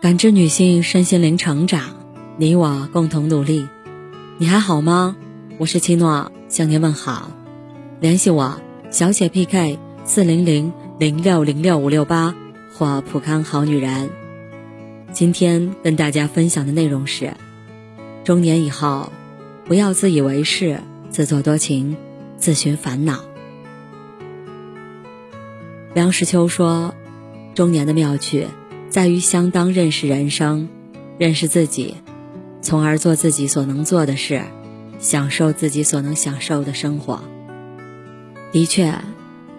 感知女性身心灵成长，你我共同努力。你还好吗？我是七诺，向您问好。联系我，小写 PK 四零零零六零六五六八或普康好女人。今天跟大家分享的内容是：中年以后，不要自以为是、自作多情、自寻烦恼。梁实秋说：“中年的妙趣。”在于相当认识人生，认识自己，从而做自己所能做的事，享受自己所能享受的生活。的确，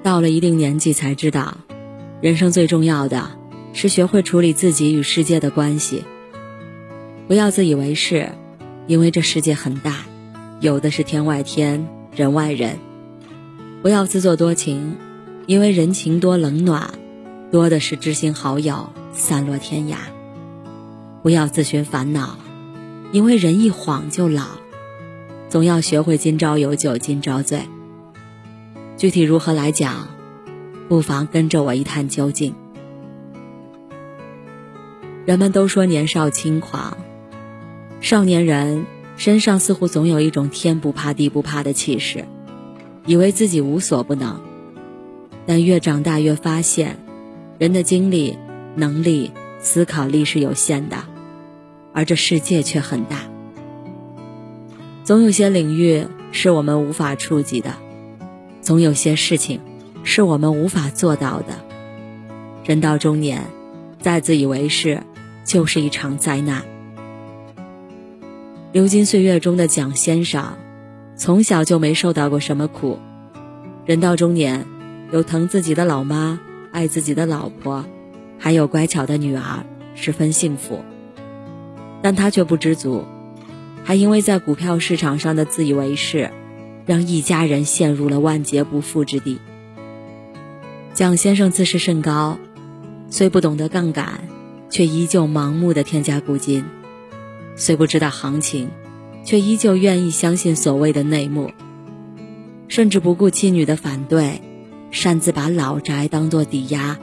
到了一定年纪才知道，人生最重要的是学会处理自己与世界的关系。不要自以为是，因为这世界很大，有的是天外天，人外人。不要自作多情，因为人情多冷暖，多的是知心好友。散落天涯，不要自寻烦恼，因为人一晃就老，总要学会今朝有酒今朝醉。具体如何来讲，不妨跟着我一探究竟。人们都说年少轻狂，少年人身上似乎总有一种天不怕地不怕的气势，以为自己无所不能。但越长大越发现，人的精力。能力、思考力是有限的，而这世界却很大。总有些领域是我们无法触及的，总有些事情是我们无法做到的。人到中年，再自以为是，就是一场灾难。流金岁月中的蒋先生，从小就没受到过什么苦。人到中年，有疼自己的老妈，爱自己的老婆。还有乖巧的女儿，十分幸福。但他却不知足，还因为在股票市场上的自以为是，让一家人陷入了万劫不复之地。蒋先生自视甚高，虽不懂得杠杆，却依旧盲目的添加股金；虽不知道行情，却依旧愿意相信所谓的内幕，甚至不顾妻女的反对，擅自把老宅当作抵押。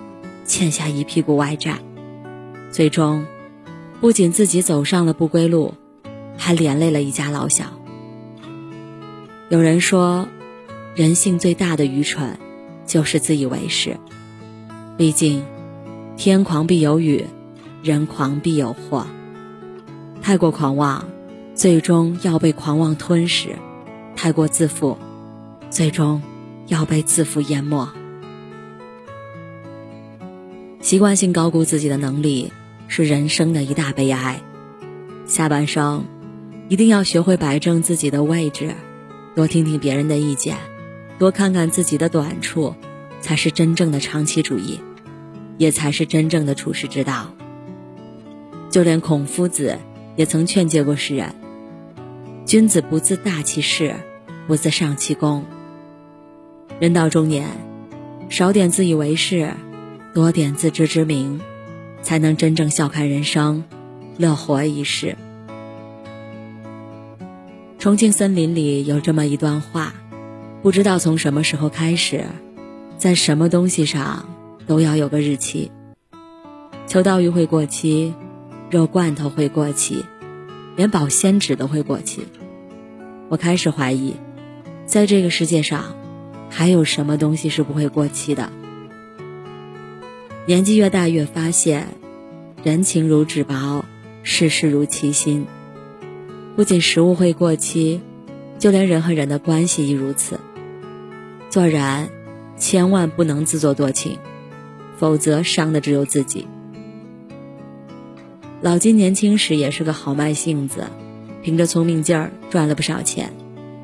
欠下一屁股外债，最终不仅自己走上了不归路，还连累了一家老小。有人说，人性最大的愚蠢就是自以为是。毕竟，天狂必有雨，人狂必有祸。太过狂妄，最终要被狂妄吞噬；太过自负，最终要被自负淹没。习惯性高估自己的能力是人生的一大悲哀。下半生一定要学会摆正自己的位置，多听听别人的意见，多看看自己的短处，才是真正的长期主义，也才是真正的处世之道。就连孔夫子也曾劝诫过世人：“君子不自大其事，不自上其功。”人到中年，少点自以为是。多点自知之明，才能真正笑看人生，乐活一世。重庆森林里有这么一段话：不知道从什么时候开始，在什么东西上都要有个日期。秋刀鱼会过期，肉罐头会过期，连保鲜纸都会过期。我开始怀疑，在这个世界上，还有什么东西是不会过期的？年纪越大，越发现，人情如纸薄，世事如其心。不仅食物会过期，就连人和人的关系亦如此。做人，千万不能自作多情，否则伤的只有自己。老金年轻时也是个好卖性子，凭着聪明劲儿赚了不少钱，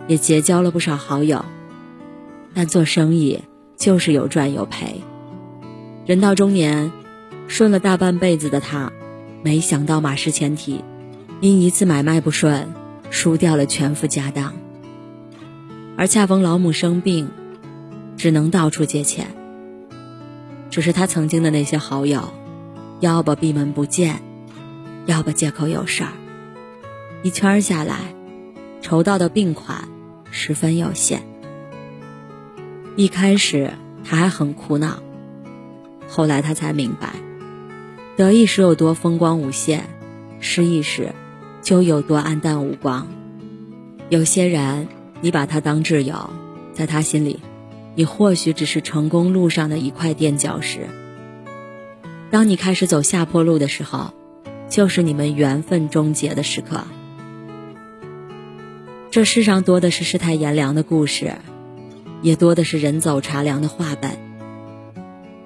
也结交了不少好友。但做生意就是有赚有赔。人到中年，顺了大半辈子的他，没想到马失前蹄，因一次买卖不顺，输掉了全副家当。而恰逢老母生病，只能到处借钱。只是他曾经的那些好友，要不闭门不见，要不借口有事儿，一圈下来，筹到的病款十分有限。一开始他还很苦恼。后来他才明白，得意时有多风光无限，失意时就有多黯淡无光。有些人，你把他当挚友，在他心里，你或许只是成功路上的一块垫脚石。当你开始走下坡路的时候，就是你们缘分终结的时刻。这世上多的是世态炎凉的故事，也多的是人走茶凉的话本。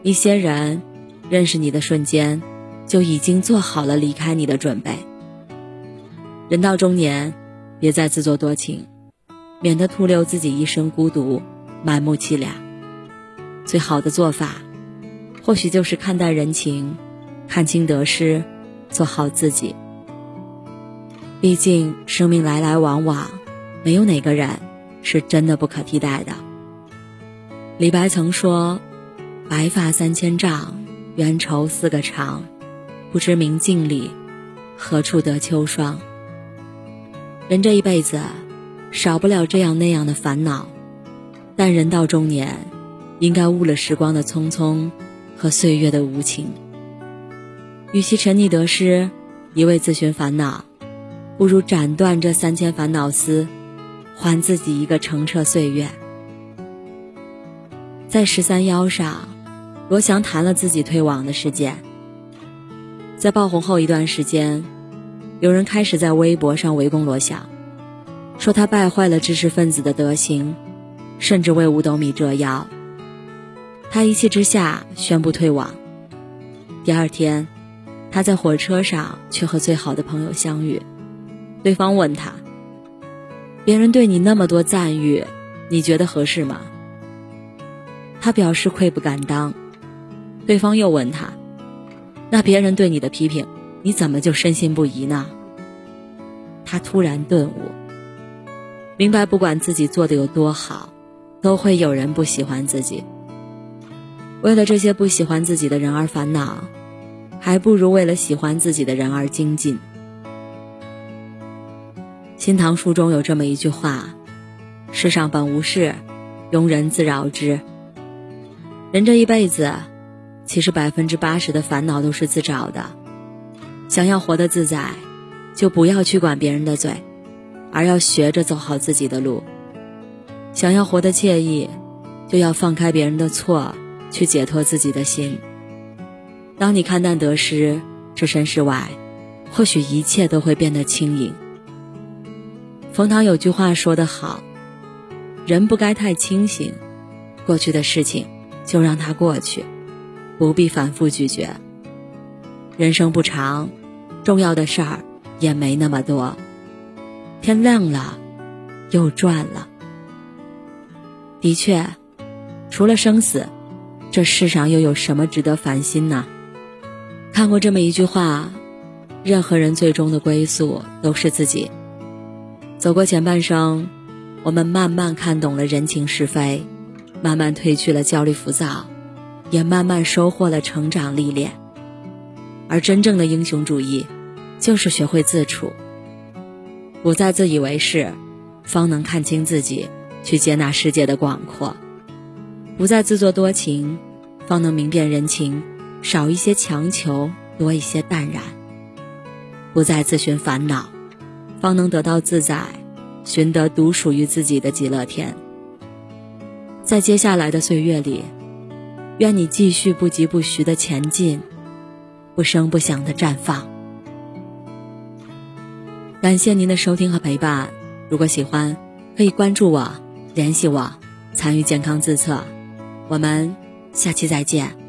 一些人认识你的瞬间。就已经做好了离开你的准备。人到中年，别再自作多情，免得徒留自己一生孤独、满目凄凉。最好的做法，或许就是看淡人情，看清得失，做好自己。毕竟生命来来往往，没有哪个人是真的不可替代的。李白曾说：“白发三千丈，缘愁似个长。”不知明镜里，何处得秋霜？人这一辈子，少不了这样那样的烦恼，但人到中年，应该悟了时光的匆匆和岁月的无情。与其沉溺得失，一味自寻烦恼，不如斩断这三千烦恼丝，还自己一个澄澈岁月。在十三邀上，罗翔谈了自己退网的事件。在爆红后一段时间，有人开始在微博上围攻罗翔，说他败坏了知识分子的德行，甚至为五斗米折腰。他一气之下宣布退网。第二天，他在火车上却和最好的朋友相遇，对方问他：“别人对你那么多赞誉，你觉得合适吗？”他表示愧不敢当。对方又问他。那别人对你的批评，你怎么就深信不疑呢？他突然顿悟，明白不管自己做的有多好，都会有人不喜欢自己。为了这些不喜欢自己的人而烦恼，还不如为了喜欢自己的人而精进。《新唐书》中有这么一句话：“世上本无事，庸人自扰之。”人这一辈子。其实百分之八十的烦恼都是自找的。想要活得自在，就不要去管别人的嘴，而要学着走好自己的路。想要活得惬意，就要放开别人的错，去解脱自己的心。当你看淡得失，置身事外，或许一切都会变得轻盈。冯唐有句话说得好：“人不该太清醒，过去的事情就让它过去。”不必反复咀嚼。人生不长，重要的事儿也没那么多。天亮了，又转了。的确，除了生死，这世上又有什么值得烦心呢？看过这么一句话：任何人最终的归宿都是自己。走过前半生，我们慢慢看懂了人情是非，慢慢褪去了焦虑浮躁。也慢慢收获了成长历练，而真正的英雄主义，就是学会自处，不再自以为是，方能看清自己，去接纳世界的广阔；不再自作多情，方能明辨人情，少一些强求，多一些淡然；不再自寻烦恼，方能得到自在，寻得独属于自己的极乐天。在接下来的岁月里。愿你继续不疾不徐的前进，不声不响的绽放。感谢您的收听和陪伴。如果喜欢，可以关注我、联系我、参与健康自测。我们下期再见。